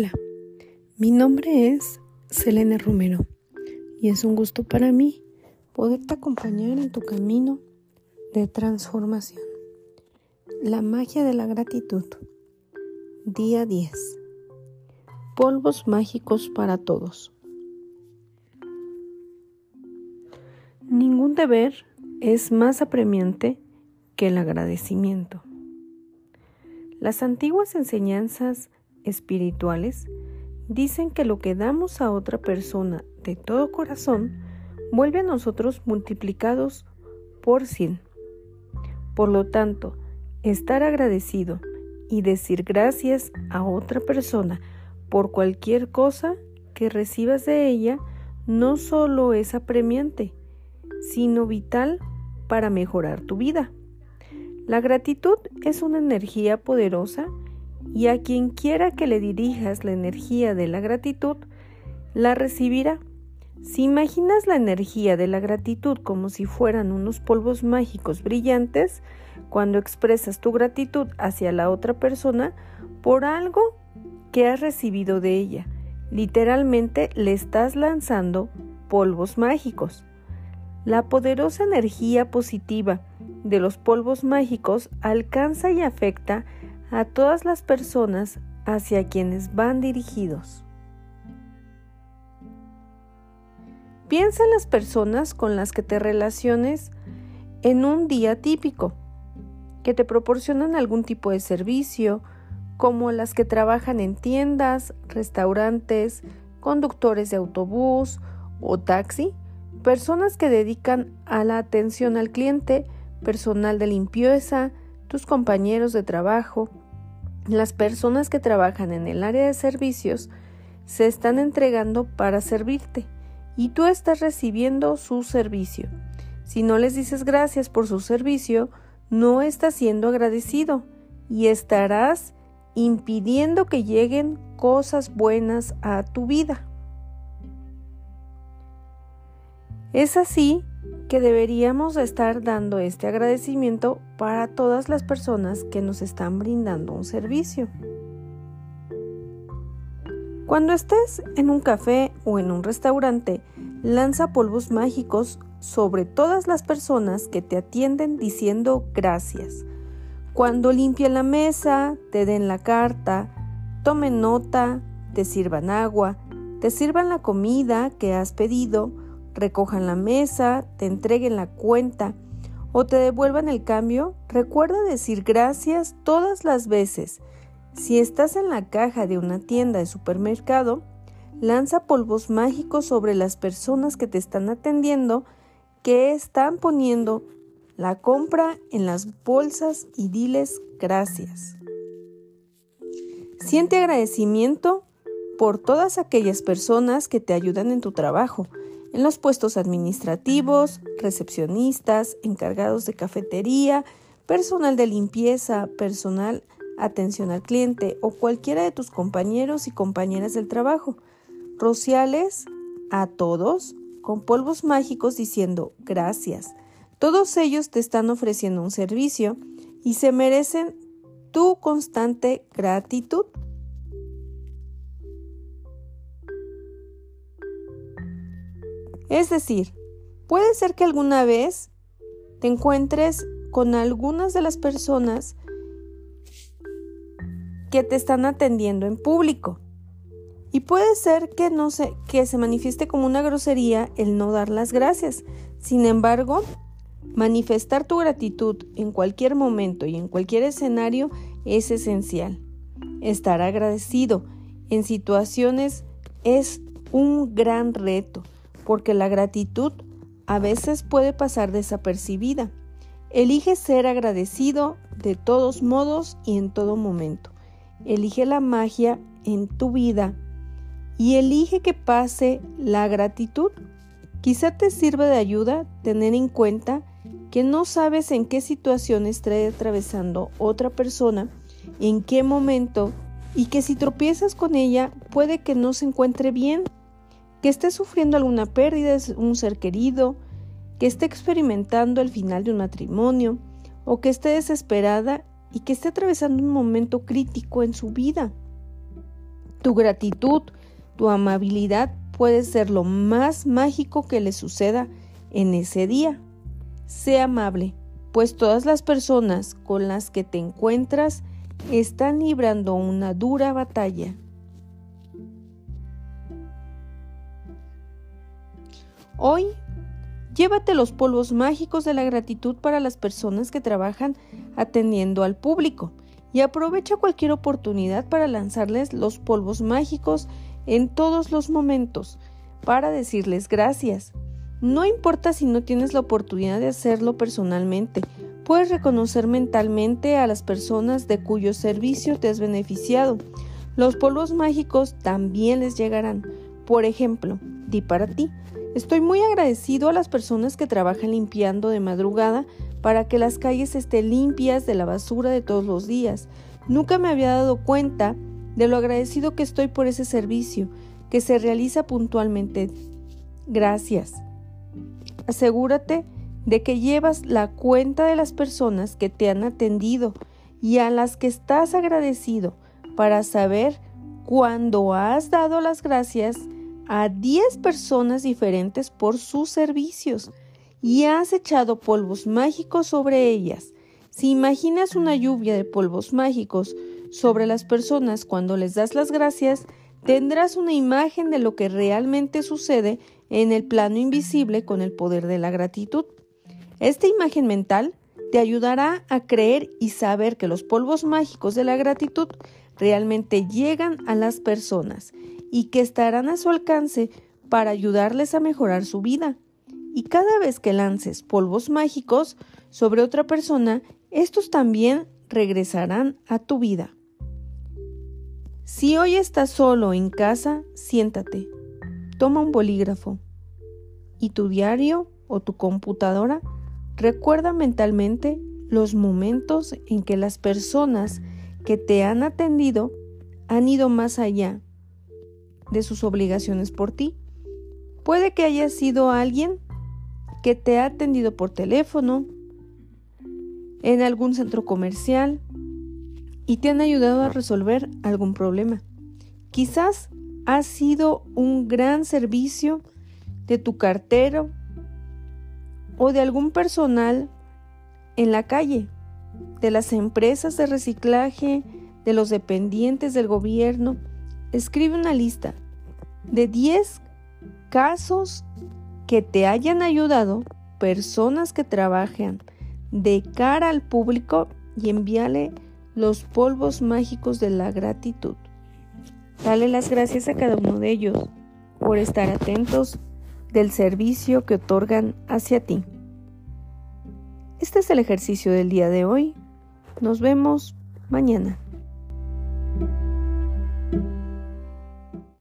Hola, mi nombre es Selene Romero y es un gusto para mí poderte acompañar en tu camino de transformación. La magia de la gratitud. Día 10. Polvos mágicos para todos. Ningún deber es más apremiante que el agradecimiento. Las antiguas enseñanzas espirituales dicen que lo que damos a otra persona de todo corazón vuelve a nosotros multiplicados por cien. Por lo tanto, estar agradecido y decir gracias a otra persona por cualquier cosa que recibas de ella no solo es apremiante, sino vital para mejorar tu vida. La gratitud es una energía poderosa y a quien quiera que le dirijas la energía de la gratitud, la recibirá. Si imaginas la energía de la gratitud como si fueran unos polvos mágicos brillantes, cuando expresas tu gratitud hacia la otra persona por algo que has recibido de ella, literalmente le estás lanzando polvos mágicos. La poderosa energía positiva de los polvos mágicos alcanza y afecta a todas las personas hacia quienes van dirigidos. Piensa en las personas con las que te relaciones en un día típico, que te proporcionan algún tipo de servicio, como las que trabajan en tiendas, restaurantes, conductores de autobús o taxi, personas que dedican a la atención al cliente, personal de limpieza, tus compañeros de trabajo, las personas que trabajan en el área de servicios, se están entregando para servirte y tú estás recibiendo su servicio. Si no les dices gracias por su servicio, no estás siendo agradecido y estarás impidiendo que lleguen cosas buenas a tu vida. Es así que deberíamos estar dando este agradecimiento para todas las personas que nos están brindando un servicio. Cuando estés en un café o en un restaurante, lanza polvos mágicos sobre todas las personas que te atienden diciendo gracias. Cuando limpien la mesa, te den la carta, tomen nota, te sirvan agua, te sirvan la comida que has pedido, recojan la mesa, te entreguen la cuenta o te devuelvan el cambio, recuerda decir gracias todas las veces. Si estás en la caja de una tienda de supermercado, lanza polvos mágicos sobre las personas que te están atendiendo que están poniendo la compra en las bolsas y diles gracias. Siente agradecimiento por todas aquellas personas que te ayudan en tu trabajo, en los puestos administrativos, recepcionistas, encargados de cafetería, personal de limpieza, personal atención al cliente o cualquiera de tus compañeros y compañeras del trabajo. Rociales a todos con polvos mágicos diciendo gracias. Todos ellos te están ofreciendo un servicio y se merecen tu constante gratitud. Es decir, puede ser que alguna vez te encuentres con algunas de las personas que te están atendiendo en público. Y puede ser que no se, que se manifieste como una grosería el no dar las gracias. Sin embargo, manifestar tu gratitud en cualquier momento y en cualquier escenario es esencial. Estar agradecido en situaciones es un gran reto porque la gratitud a veces puede pasar desapercibida. Elige ser agradecido de todos modos y en todo momento. Elige la magia en tu vida y elige que pase la gratitud. Quizá te sirva de ayuda tener en cuenta que no sabes en qué situación está atravesando otra persona, en qué momento, y que si tropiezas con ella puede que no se encuentre bien que esté sufriendo alguna pérdida de un ser querido, que esté experimentando el final de un matrimonio, o que esté desesperada y que esté atravesando un momento crítico en su vida. Tu gratitud, tu amabilidad puede ser lo más mágico que le suceda en ese día. Sé amable, pues todas las personas con las que te encuentras están librando una dura batalla. Hoy, llévate los polvos mágicos de la gratitud para las personas que trabajan atendiendo al público y aprovecha cualquier oportunidad para lanzarles los polvos mágicos en todos los momentos para decirles gracias. No importa si no tienes la oportunidad de hacerlo personalmente, puedes reconocer mentalmente a las personas de cuyo servicio te has beneficiado. Los polvos mágicos también les llegarán. Por ejemplo, di para ti. Estoy muy agradecido a las personas que trabajan limpiando de madrugada para que las calles estén limpias de la basura de todos los días. Nunca me había dado cuenta de lo agradecido que estoy por ese servicio que se realiza puntualmente. Gracias. Asegúrate de que llevas la cuenta de las personas que te han atendido y a las que estás agradecido para saber cuándo has dado las gracias a 10 personas diferentes por sus servicios y has echado polvos mágicos sobre ellas. Si imaginas una lluvia de polvos mágicos sobre las personas cuando les das las gracias, tendrás una imagen de lo que realmente sucede en el plano invisible con el poder de la gratitud. Esta imagen mental te ayudará a creer y saber que los polvos mágicos de la gratitud realmente llegan a las personas y que estarán a su alcance para ayudarles a mejorar su vida. Y cada vez que lances polvos mágicos sobre otra persona, estos también regresarán a tu vida. Si hoy estás solo en casa, siéntate, toma un bolígrafo y tu diario o tu computadora recuerda mentalmente los momentos en que las personas que te han atendido han ido más allá de sus obligaciones por ti. Puede que haya sido alguien que te ha atendido por teléfono, en algún centro comercial y te han ayudado a resolver algún problema. Quizás ha sido un gran servicio de tu cartero o de algún personal en la calle, de las empresas de reciclaje, de los dependientes del gobierno. Escribe una lista de 10 casos que te hayan ayudado personas que trabajan de cara al público y envíale los polvos mágicos de la gratitud. Dale las gracias a cada uno de ellos por estar atentos del servicio que otorgan hacia ti. Este es el ejercicio del día de hoy. Nos vemos mañana.